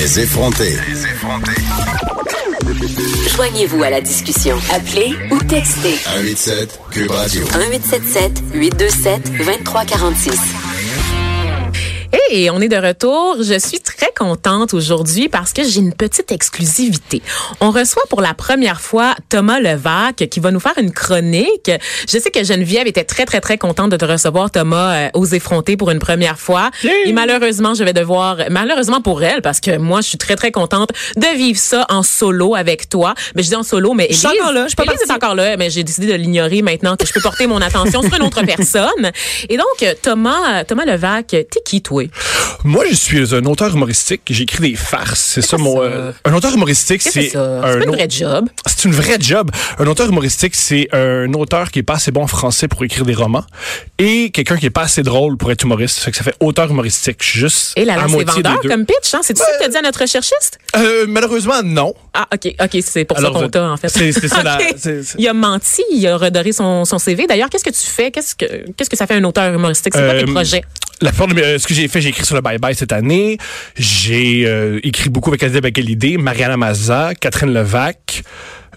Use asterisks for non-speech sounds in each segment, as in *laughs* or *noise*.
Les effrontés. Joignez-vous à la discussion. Appelez ou textez 187 Cube Radio. 1877 827 2346. Hey, on est de retour. Je suis très contente aujourd'hui parce que j'ai une petite exclusivité. On reçoit pour la première fois Thomas Levac qui va nous faire une chronique. Je sais que Geneviève était très, très, très contente de te recevoir, Thomas, euh, aux effrontés pour une première fois. Et malheureusement, je vais devoir, malheureusement pour elle, parce que moi, je suis très, très contente de vivre ça en solo avec toi. Mais je dis en solo, mais Élise, suis encore là, je suis pas Élise est encore là, mais j'ai décidé de l'ignorer maintenant que je peux porter mon attention sur une autre personne. Et donc, Thomas, Thomas Levac, t'es qui, toi? Moi, je suis un auteur humoristique. J'écris des farces. C'est ça mon. euh, un auteur humoristique, c'est c'est un une vraie job. C'est une vraie job. Un auteur humoristique, c'est un auteur qui est pas assez bon en français pour écrire des romans et quelqu'un qui est pas assez drôle pour être humoriste. Ça fait que ça fait auteur humoristique. Je suis juste Et la c'est vendeur comme pitch, hein? C'est-tu ça que t'as dit à notre recherchiste? Euh, malheureusement, non. Ah, OK, OK, c'est pour Alors, ça qu'on t'a, en fait. c'est- ça, *laughs* la- Il a menti, il a redoré son, son CV. D'ailleurs, qu'est-ce que tu fais? Qu'est-ce que, qu'est-ce que ça fait un auteur humoristique? C'est quoi Euh, tes projets? La mes- euh, ce que j'ai fait, j'ai écrit sur le Bye Bye cette année. J'ai euh, écrit beaucoup avec Adib Akalidé, Mariana Mazza, Catherine Levac.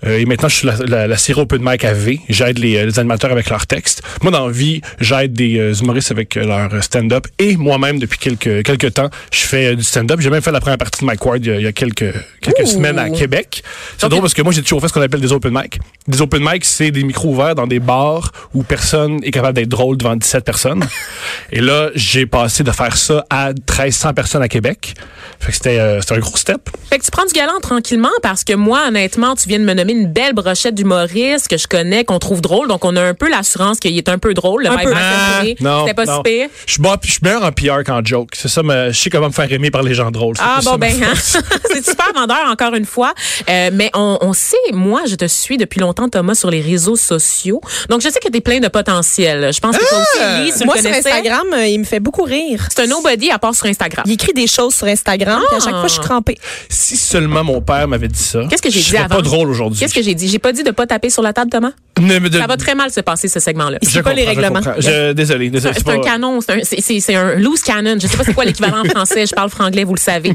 Euh, et maintenant, je suis la, la, la série Open Mic AV. J'aide les, euh, les animateurs avec leurs textes. Moi, dans la vie, j'aide des euh, humoristes avec leur stand-up. Et moi-même, depuis quelques, quelques temps, je fais du stand-up. J'ai même fait la première partie de Mike Ward il y a, il y a quelques, quelques Ouh. semaines à Québec. C'est drôle parce que moi, j'ai toujours fait ce qu'on appelle des open mic. Des open mic, c'est des micros ouverts dans des bars où personne est capable d'être drôle devant 17 personnes. *laughs* Et là, j'ai passé de faire ça à 1300 personnes à Québec. Fait que c'était euh, c'était un gros step. Fait que tu prends du galant tranquillement parce que moi, honnêtement, tu viens de me nommer une belle brochette d'humoristes que je connais, qu'on trouve drôle. Donc, on a un peu l'assurance qu'il est un peu drôle. Le Un peu. Ah, non, C'était pas non. si pire. Je suis bon- je suis meilleur en PR qu'en joke. C'est ça, mais je sais comment me faire aimer par les gens drôles. C'est Ah bon ben hein. *laughs* c'est super vendeur encore une fois. Euh, mais on, on sait, moi je te suis depuis longtemps Thomas sur les réseaux sociaux. Donc je sais que t'es plein de potentiel. Je pense que toi aussi Elise, tu Moi, le sur. Instagram, euh, il me fait beaucoup rire. C'est un nobody à part sur Instagram. Il écrit des choses sur Instagram, puis à chaque fois, je suis crampée. Si seulement mon père m'avait dit ça. Qu'est-ce que j'ai je dit serais avant? pas drôle aujourd'hui. Qu'est-ce que j'ai dit? J'ai pas dit de pas taper sur la table Thomas? Ne me de- Ça va très mal se passer ce segment-là. Je suit pas les comprends, je règlements. comprends. Je- désolé, désolé. C'est c'est un pas- canon, c'est un, c'est- c'est- c'est un loose cannon. Je sais pas c'est quoi l'équivalent en *laughs* français. Je parle franglais, vous le savez.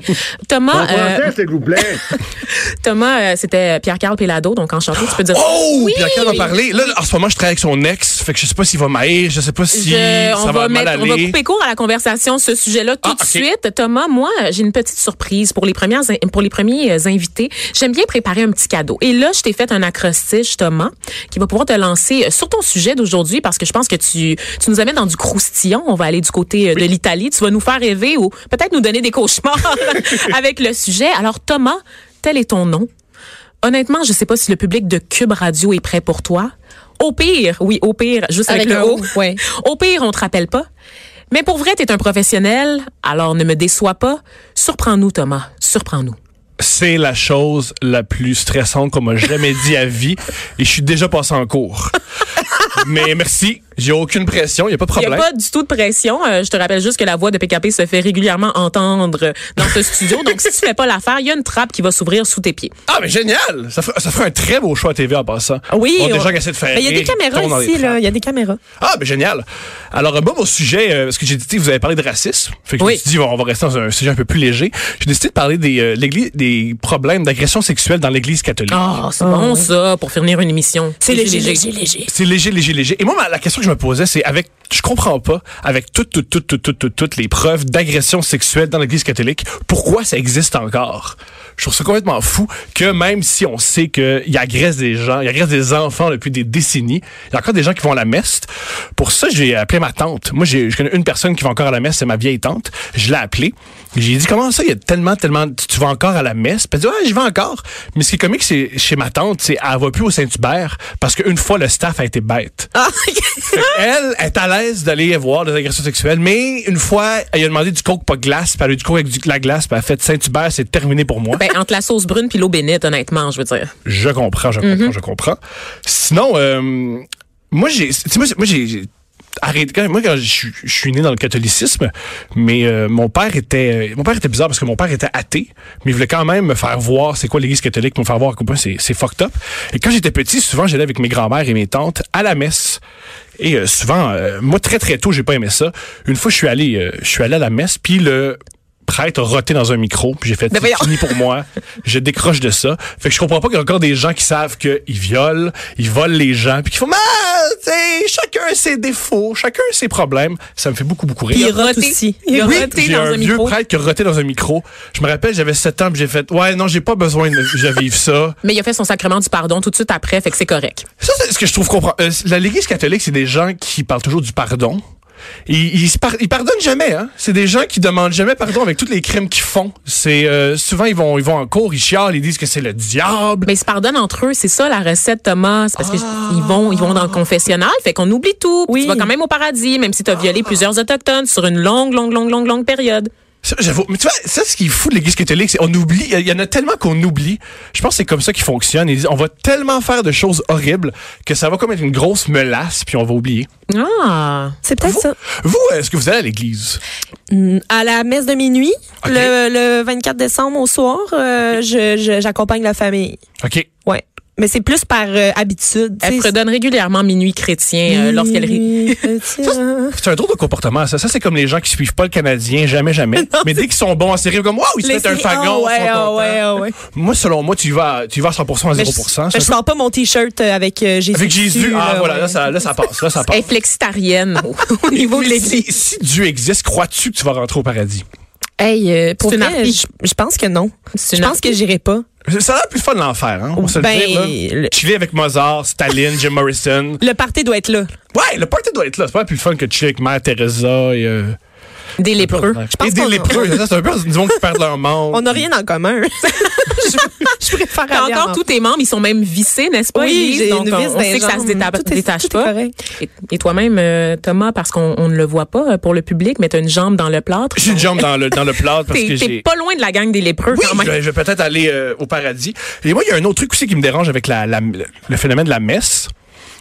Thomas, euh, s'il vous plaît. *laughs* Thomas, euh, c'était Pierre-Carl Pelado, donc enchanté. Tu peux dire. Oh! Oui! Pierre Carl en parler. Là, en ce moment, je travaille avec son ex. Fait que je sais pas s'il va m'haïr. Je sais pas si Je- ça on, va, va mal mettre, on va aller. couper court à la conversation ce sujet-là tout Ah, de suite. Thomas, moi, j'ai une petite surprise pour les premières pour les premiers euh, invités. J'aime bien préparer un petit cadeau. Et là, je t'ai fait un acrostiche, Thomas, qui va pouvoir te lancer euh, sur ton sujet d'aujourd'hui parce que je pense que tu tu nous amènes dans du croustillant. On va aller du côté euh, de l'Italie. Tu vas nous faire rêver ou peut-être nous donner des cauchemars *laughs* avec le sujet. Alors, Thomas, tel est ton nom. Honnêtement, je sais pas si le public de Cube Radio est prêt pour toi. Au pire, oui, au pire, juste avec, Avec le haut. Ouais. Au pire, on te rappelle pas. Mais pour vrai, t'es un professionnel, alors ne me déçois pas. Surprends-nous, Thomas. Surprends-nous. C'est la chose la plus stressante qu'on m'a jamais dit à vie. Et je suis déjà passé en cours. Mais merci. J'ai aucune pression. Il n'y a pas de Il n'y problème. a pas du tout de pression. Euh, je te rappelle juste que la voix de PKP se fait régulièrement entendre dans ce *laughs* studio. Donc, si tu fais pas l'affaire, il y a une trappe qui va s'ouvrir sous tes pieds. Ah, mais génial! Ça ferait, ça ferait un très beau choix à TV en passant. Oui. Bon, des on- gens qui essaient de faire Mais il y a des caméras ici, là. Il y a des caméras. Ah, ben génial. Alors, bon, mon sujet, euh, parce que j'ai dit, vous avez parlé de racisme. Fait que Oui. je me suis dit, on va rester dans un sujet un peu plus léger. J'ai décidé de parler des, euh, l'église, des problèmes d'agression sexuelle dans l'Église catholique. Oh, c'est bon ça pour finir une émission. C'est léger, léger, léger. C'est léger, léger, léger. Et moi, ma- la question que je me posais, c'est avec, je comprends pas, avec toutes, toutes, toutes, toutes, toutes, toutes, toutes les preuves d'agression sexuelle dans l'Église catholique, pourquoi ça existe encore? Je trouve ça complètement fou que même si on sait qu'il agresse des gens, il agresse des enfants depuis des décennies, il y a encore des gens qui vont à la messe. Pour ça, j'ai appelé ma tante. Moi, je connais une personne qui va encore à la messe, c'est ma vieille tante. Je l'ai appelée. J'ai dit, comment ça, il y a tellement, tellement, tu tu vas encore à la messe? Puis elle dit, ouais, j'y vais encore. Mais ce qui est comique, c'est chez ma tante, c'est elle va plus au Saint-Hubert parce qu'une fois, le staff a été bête. Ah, *laughs* elle est à l'aise d'aller voir des agressions sexuelles, mais une fois, elle a demandé du coke pas de glace, puis elle a eu du coke avec du, la glace, puis elle a fait Saint-Hubert, c'est terminé pour moi. Ben, entre la sauce brune puis l'eau bénite, honnêtement, je veux dire. Je comprends, je comprends, je comprends. Sinon, euh, moi, j'ai, tu sais, moi, j'ai arrêté. Quand, moi, quand je, suis- je suis né dans le catholicisme, mais euh, mon père était, mon père était bizarre parce que mon père était athée, mais il voulait quand même me faire voir c'est quoi l'Église catholique, me faire voir à quel c'est fucked up. Et quand j'étais petit, souvent, j'allais avec mes grands-mères et mes tantes à la messe. Et euh, souvent, euh, moi, très très tôt, j'ai pas aimé ça. Une fois, je suis allé, euh, je suis allé à la messe, puis le prêtre a roté dans un micro, puis j'ai fait Mais c'est fini pour moi. Je décroche de ça. Fait que je comprends pas qu'il y a encore des gens qui savent qu'ils violent, ils volent les gens, puis qu'ils font tu sais, chacun a ses défauts, chacun a ses problèmes. Ça me fait beaucoup beaucoup rire. Puis il rote roté. aussi. Il Oui, roté dans un, un vieux micro. prêtre qui a roté dans un micro. Je me rappelle, j'avais 7 ans, puis j'ai fait ouais, non, j'ai pas besoin de, vivre ça. Mais il a fait son sacrement du pardon tout de suite après, fait que c'est correct. Ça, c'est ce que je trouve comprend. Euh, la l'Église catholique, c'est des gens qui parlent toujours du pardon. Ils, pardonnent jamais, hein. C'est des gens qui demandent jamais pardon avec tous les crimes qu'ils font. C'est euh, souvent ils vont ils vont en cours, ils chialent, ils disent que c'est le diable. Mais ils se pardonnent entre eux, c'est ça la recette, Thomas. Parce qu'ils vont, ils vont dans le confessionnal, fait qu'on oublie tout. Oui. Tu vas quand même au paradis, même si tu as violé plusieurs autochtones sur une longue, longue, longue, longue, longue période. Ça, j'avoue. Mais tu vois, ça, ce qui est fou de l'Église catholique, c'est on oublie. Il y en a tellement qu'on oublie. Je pense que c'est comme ça qu'ils fonctionnent. Ils disent, on va tellement faire de choses horribles que ça va comme être une grosse melasse, puis on va oublier. Ah. C'est peut-être ça. Vous, est-ce que vous allez à l'Église? Mm, À la messe de minuit, Ok. le, le 24 décembre au soir, euh, je- je- j'accompagne la famille. OK. Ouais. Mais c'est plus par euh, habitude. Elle tu sais. fredonne régulièrement minuit chrétien euh, lorsqu'elle rit. C'est un drôle de comportement, ça. Ça, c'est comme les gens qui suivent pas le Canadien, jamais, jamais. *laughs* mais dès qu'ils sont bons en série, comme, waouh, ils se mettent un. Ah ouais, ils sont ah ouais, ah ouais. Moi, selon moi, tu y vas, tu y vas à 100% à 0%. Mais je, je sors pas mon t-shirt euh, avec euh, Jésus. Avec Jésus, dessus, ah là, voilà, ouais. là, ça, là, ça passe. Là, ça Elle *laughs* est passe. flexitarienne *laughs* au, au niveau de l'église. si, si Dieu existe, crois-tu que tu vas rentrer au paradis? Hey, euh, pour vrai, je, je pense que non. Je pense que j'irai pas. Ça a l'air plus fun de l'enfer, hein? On se Ben, le dit, là. le- Chiller avec Mozart, Staline, Jim Morrison. Le party doit être là. Ouais, le party doit être là. C'est pas plus fun que chiller avec Mère Teresa et... Euh, Des lépreux. pense et des lépreux. Ça, C'est un peu du monde qui perdent leur *laughs* monde. On n'a rien en commun. *laughs* je, je préfère aller encore en- tous tes membres, ils sont même vissés, n'est-ce pas? Oui, j'ai Donc, une on, vis on sait que ça se Tout est- détache tout pas. Et, et toi-même, euh, Thomas, parce qu'on on ne le voit pas euh, pour le public, mais t'as une jambe dans le plâtre. J'ai une jambe dans le, dans le plat parce T'es que t'es j'ai... pas loin de la gang des lépreux Oui, quand je même. vais, je vais peut-être aller euh, au paradis. Et moi, il y a un autre truc aussi qui me dérange avec la, la- le phénomène de la messe.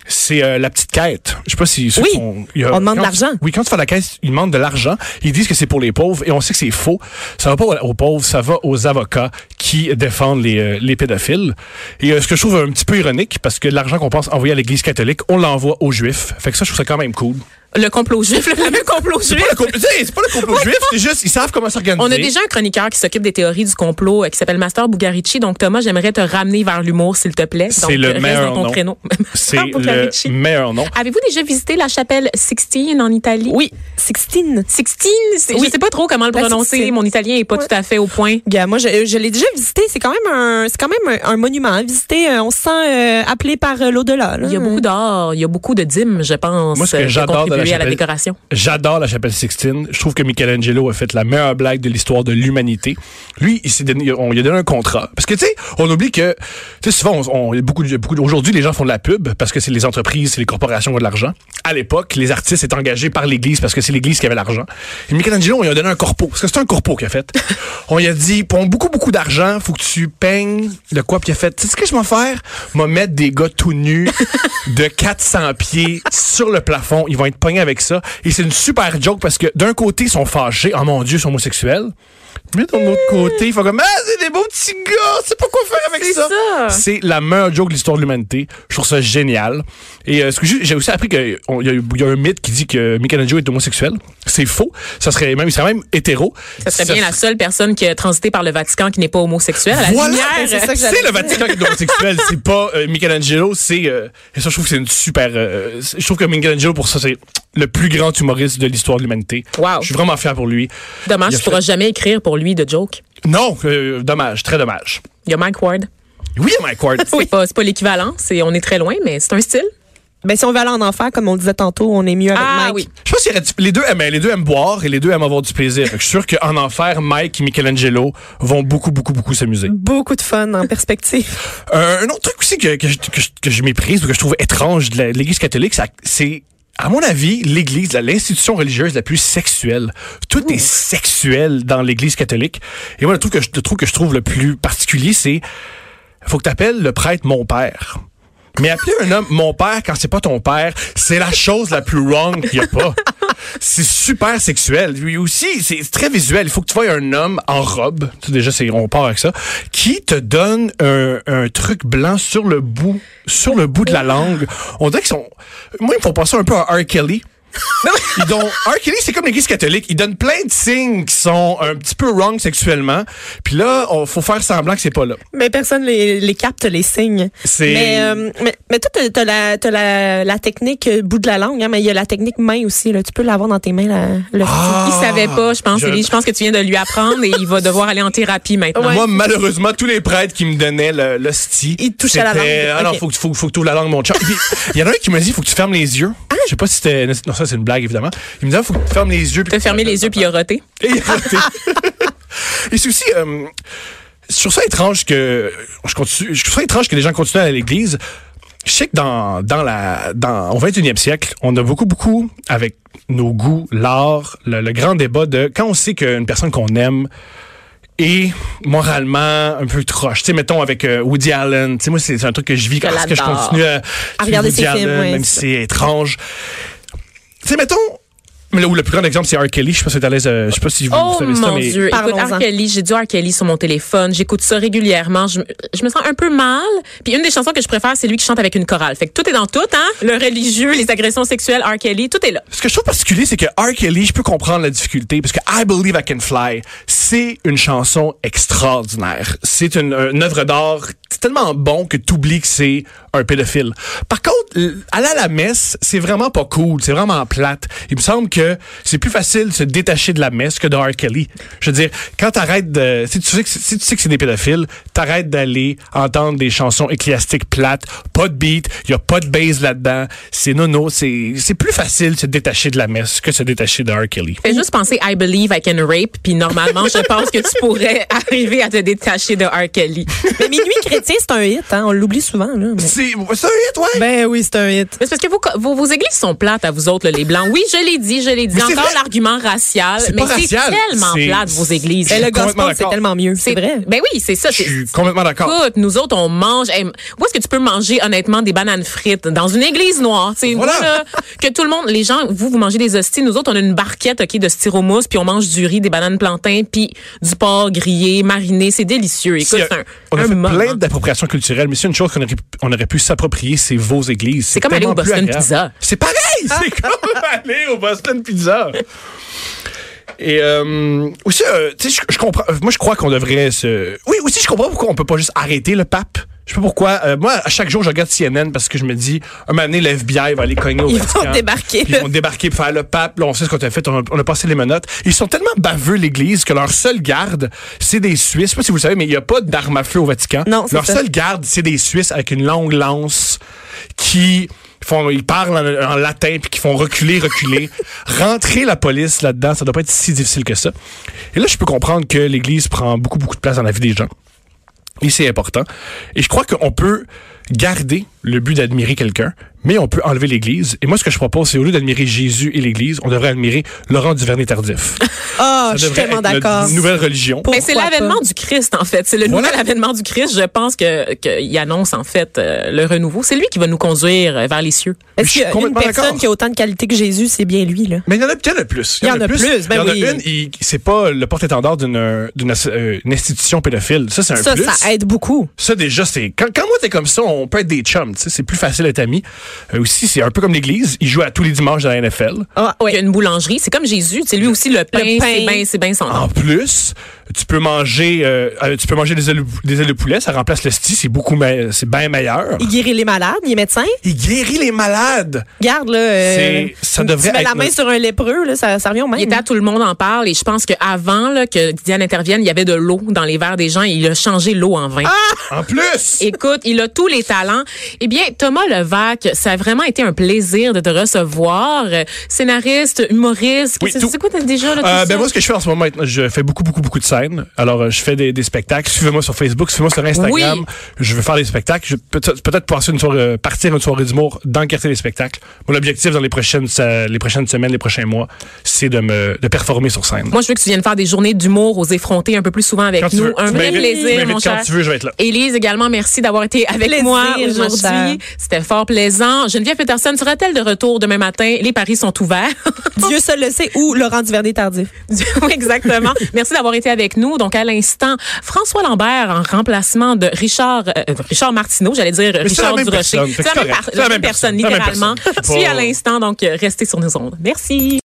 C'est euh, la petite quête. Je sais pas si Oui, il y a- on demande de l'argent. Oui, quand tu fais la caisse, ils demandent de l'argent. Ils disent que c'est pour les pauvres et on sait que c'est faux. Ça va pas aux, aux pauvres, ça va aux avocats qui défendent les, euh, les pédophiles. Et euh, ce que je trouve un petit peu ironique, parce que l'argent qu'on pense envoyer à l'Église catholique, on l'envoie aux Juifs. Fait que ça, je trouve ça quand même cool. Le complot juif, le fameux complot C'est juif. pas c'est pas le complot juif, c'est juste, ils savent comment s'organiser. On a déjà un chroniqueur qui s'occupe des théories du complot euh, qui s'appelle Master Bugarici. Donc, Thomas, j'aimerais te ramener vers l'humour, s'il te plaît. C'est le reste meilleur ton nom. créneau. *laughs* C'est Master Bugarici. le meilleur nom. Avez-vous déjà visité la chapelle Sixtine en Italie? Oui, Sixtine. Sixtine, Oui. je sais pas trop comment le La prononcer. Mon italien est pas Ouais. tout à fait au point. Gars, moi, je, je l'ai déjà visité. C'est quand même un, c'est quand même un, un monument. hein. Visiter, euh, on se sent euh, appelé par euh, l'au-delà. là. Il y a beaucoup d'or, il y a beaucoup de dîmes, je pense, Moi, ce que j'adore ont de la à la décoration. J'adore la chapelle Sixtine. Je trouve que Michelangelo a fait la meilleure blague de l'histoire de l'humanité. Lui, il s'est donné, on lui a donné un contrat. Parce que, tu sais, on oublie que, tu sais, souvent, on, on- beaucoup, de- beaucoup de- aujourd'hui, les gens font de la pub parce que c'est les entreprises, c'est les corporations qui ont de l'argent. À l'époque, les artistes étaient engagés par l'Église parce que c'est l'Église qui avait l'argent. Et Michelangelo, on lui a donné un corpo. Parce que c'est un corpo qu'il a fait. *laughs* on lui a dit, pour beaucoup, beaucoup d'argent, faut que tu peignes le quoi. Puis il a fait, tu sais ce que je vais faire? M'a mettre des gars tout nus *laughs* de 400 pieds sur le plafond. Ils vont être pognés avec ça. Et c'est une super joke parce que d'un côté, ils sont fâchés. Oh mon Dieu, ils sont homosexuels. Mais d'un autre côté, il faut comme, ah, c'est des beaux petits gars, c'est pas quoi faire avec ça? ça. C'est la meilleure joke de l'histoire de l'humanité. Je trouve ça génial. Et euh, ce que j'ai aussi appris qu'il y, y a un mythe qui dit que Michelangelo est homosexuel. C'est faux. Ça serait même, il serait même hétéro. Ça serait bien la seule personne qui a transité par le Vatican qui n'est pas homosexuel. Voilà, lumière, c'est ça que c'est j'allais le. Vatican qui est homosexuel, c'est pas euh, Michelangelo, c'est euh, et ça je trouve que c'est une super euh, je trouve que Michelangelo pour ça c'est le plus grand humoriste de l'histoire de l'humanité. Wow. Je suis vraiment fier pour lui. Dommage, Il a tu pourras fait- jamais écrire pour lui de joke. Non, euh, dommage, très dommage. Il y a Mike Ward. Oui, Mike Ward. *laughs* C'est pas, c'est pas l'équivalent, c'est, on est très loin, mais c'est un style. Ben, si on veut aller en enfer, comme on disait tantôt, on est mieux avec Ah Mike. oui. Je pense qu'il y les deux aiment, les deux aiment boire et les deux aiment avoir du plaisir. Je suis sûr qu'en enfer, Mike et Michelangelo vont beaucoup, beaucoup, beaucoup s'amuser. Beaucoup de fun en perspective. Euh, un autre truc aussi que, que, je, que, je, que je méprise ou que je trouve étrange de l'Église catholique, c'est, à mon avis, l'Église, l'institution religieuse la plus sexuelle. Tout est sexuel dans l'Église catholique. Et moi, le truc que je, le truc que je trouve le plus particulier, c'est faut que tu appelles le prêtre mon père. Mais appeler un homme mon père quand c'est pas ton père, c'est la chose la plus wrong qu'il y a pas. *laughs* c'est super sexuel. Lui aussi, c'est très visuel. Il faut que tu vois un homme en robe. Tu déjà, c'est, on part avec ça. Qui te donne un, un truc blanc sur le bout, sur le bout de la langue. On dirait qu'ils sont, moi, ils me font penser un peu à R. Kelly. Ils donnent, R. Kelly, c'est comme l'Église catholique. Ils donnent plein de signes qui sont un petit peu wrong sexuellement. Puis là, il faut faire semblant que c'est pas là. Mais personne les, les capte, les signes. C'est- Mais, euh, mais, mais toi, t'as, la, t'as la, la technique euh, bout de la langue, hein, mais il y a la technique main aussi. Là. Tu peux l'avoir dans tes mains. La, le Ah! Il savait pas, je pense. Je- Élie. Je pense que tu viens de lui apprendre et il va devoir aller en thérapie maintenant. Moi, malheureusement, tous les prêtres qui me donnaient le- l'hostie. Ils touchaient la langue. Ah non, faut, que- faut, faut que tu ouvres la langue, mon chat. Il y en a un qui m'a dit, faut que tu fermes les yeux. Je sais pas si c'était. Non, ça, c'est une blague, évidemment. Il me dit, ah, faut que tu fermes les yeux. que- fermé les yeux puis il a roté. Et il a raté. *laughs* Et c'est aussi. Euh, je trouve ça étrange que. Je, continue, je trouve ça étrange que les gens continuent à aller à l'église. Je sais que dans, dans la, dans, au 21e siècle, on a beaucoup, beaucoup, avec nos goûts, l'art, le, le grand débat de quand on sait qu'une personne qu'on aime est moralement un peu troche. Tu sais, mettons avec euh, Woody Allen. Tu sais, moi, c'est un truc que je vis parce que je continue à, À regarder Woody ses Allen, films, même si c'est étrange. Tu sais, mettons, mais là où le plus grand exemple, c'est R. Kelly. Je sais pas si à l'aise, euh, je sais pas si vous, Oh savez ça, mon mais Dieu. Écoute. R. Kelly, j'ai du R. Kelly sur mon téléphone. J'écoute ça régulièrement. Je, me- je me sens un peu mal. Puis une des chansons que je préfère, c'est lui qui chante avec une chorale. Fait que tout est dans tout, hein? Le religieux, les agressions sexuelles, R. Kelly, tout est là. Ce que je trouve particulier, c'est que R. Kelly, je peux comprendre la difficulté, parce que I Believe I Can Fly, c'est une chanson extraordinaire. C'est une, une œuvre d'art c'est tellement bon que tu oublies que c'est un pédophile. Par contre, aller à la messe, c'est vraiment pas cool, c'est vraiment plate. Il me semble que c'est plus facile de se détacher de la messe que de R. Kelly. Je veux dire, quand t'arrêtes de... Si tu sais que, c'est- si tu sais que c'est des pédophiles, t'arrêtes d'aller entendre des chansons ecclésiastiques plates, pas de beat, y a pas de bass là-dedans, c'est nono, c'est c'est plus facile de se détacher de la messe que de se détacher de R. Kelly. Fais juste penser I believe I can rape, puis normalement, je pense que tu pourrais *laughs* arriver à te détacher de R. Kelly. Mais Minuit chrétien, c'est un hit. Hein, on l'oublie souvent. Là, mais- C'est un hit, ouais. Ben oui, c'est un hit. Mais c'est parce que vos, vos, vos églises sont plates à vous autres, là, les blancs. Oui, je l'ai dit, je l'ai dit. Mais Encore l'argument racial. C'est Mais pas c'est racial, tellement c'est- plate, vos églises. Ben, le gospel, c'est tellement mieux. C'est vrai. Ben oui, c'est ça. Je suis complètement d'accord. Écoute, nous autres, on mange. hey, où est-ce que tu peux manger honnêtement des bananes frites? Dans une église noire Voilà. vous, là, que tout le monde, les gens, vous vous mangez des hosties. Nous autres, on a une barquette ok de styromousse, puis on mange du riz, des bananes plantains, puis du porc grillé, mariné. C'est délicieux. Écoute, Si, c'est un, on a un fait moment. plein d'appropriations culturelles, mais c'est une chose qu'on aurait, on aurait pu s'approprier, c'est vos églises. C'est comme aller au Boston. Pizza. C'est pareil! *laughs* C'est comme aller au Boston Pizza. Et euh, aussi, euh, tu sais, je, comprends. Moi, je crois qu'on devrait se. Oui, aussi, je comprends pourquoi on peut pas juste arrêter le pape. Je sais pas pourquoi. Euh, moi, à chaque jour, je regarde CNN parce que je me dis, un moment donné, l'FBI va aller cogner au Ils Vatican. vont débarquer. Puis Ils vont débarquer pour faire le pape. Là, on sait ce qu'on a fait. On a, on a passé les menottes. Ils sont tellement baveux, l'Église, que leur seule garde, c'est des Suisses. Je sais pas si vous le savez, mais il n'y a pas d'armes à feu au Vatican. Non, c'est leur ça. seule garde, c'est des Suisses avec une longue lance qui font, ils parlent en, en latin puis qui font reculer, reculer. *laughs* Rentrer la police là-dedans, ça doit pas être si difficile que ça. Et là, je peux comprendre que l'Église prend beaucoup, beaucoup de place dans la vie des gens. Et c'est important. Et je crois qu'on peut garder le but d'admirer quelqu'un, mais on peut enlever l'Église. Et moi, ce que je propose, c'est au lieu d'admirer Jésus et l'Église, on devrait admirer Laurent Duvernay-Tardif. *laughs* Ah, Ça je suis tellement d'accord. nouvelle religion. Pour- Mais c'est l'avènement du Christ, en fait. C'est le Voilà. nouvel avènement du Christ. Je pense que qu'il annonce, en fait, euh, le renouveau. C'est lui qui va nous conduire euh, vers les cieux. Je Est-ce suis qu'il y a une personne qui a autant de qualités que Jésus, c'est bien lui, là? Mais il y en a peut-être plus. Il y en a plus, ben il y en a oui. une, il- c'est pas le porte-étendard d'une d'une euh, institution pédophile. Ça, c'est un Ça, plus. ça aide beaucoup. Ça, déjà, c'est. Quand, quand moi, t'es comme ça, on peut être des chums. C'est plus facile d'être amis. Euh, aussi, c'est un peu comme l'Église. Il joue à tous les dimanches dans la NFL. Ah, Il y a une boulangerie. C'est comme Jésus. C'est lui aussi le pain. Le pain. C'est bien, c'est bien son nom. En plus, Tu peux manger, euh, euh, tu peux manger des ailes, des ailes de poulet, ça remplace le sti, c'est beaucoup, me- c'est bien meilleur. Il guérit les malades, il est médecin? Il guérit les malades. Garde, là. euh, C'est- ça tu devrait mets la main notre- sur un lépreux, là, ça, ça revient au même. Il était à tout le monde en parle et je pense qu'avant là, que Diane intervienne, il y avait de l'eau dans les verres des gens et il a changé l'eau en vin. En plus. Écoute, il a tous les talents. Eh bien, Thomas Levac, ça a vraiment été un plaisir de te recevoir. Euh, Scénariste, humoriste. Oui, c'est quoi t'as déjà là, tout Euh, ça? ben moi, ce que je fais en ce moment, je fais beaucoup, beaucoup, beaucoup de Alors, euh, je fais des, des spectacles. Suivez-moi sur Facebook, suivez-moi sur Instagram. Oui. Je veux faire des spectacles. Je peut-être passer une soirée, euh, partir une soirée d'humour dans le quartier des spectacles. Mon objectif dans les prochaines, les prochaines semaines, les prochains mois, c'est de me, de performer sur scène. Moi, je veux que tu viennes faire des journées d'humour aux effrontés un peu plus souvent avec Quand tu nous. veux. Un vrai plaisir, mon quand cher. tu veux, je vais être là. Élise également, merci d'avoir été avec Plaisir, moi aujourd'hui. C'était fort plaisant. Geneviève Peterson sera-t-elle de retour demain matin? Les paris sont ouverts. Dieu seul le sait ou Laurent Duvernay tardif. *laughs* oui, exactement. Merci d'avoir été avec nous. Donc, à l'instant, François Lambert en remplacement de Richard, euh, Richard Martineau, j'allais dire Richard Durocher. C'est la, la même personne, C'est la même littéralement. personne. Je suis à l'instant, donc, euh, restez sur nos ondes. Merci.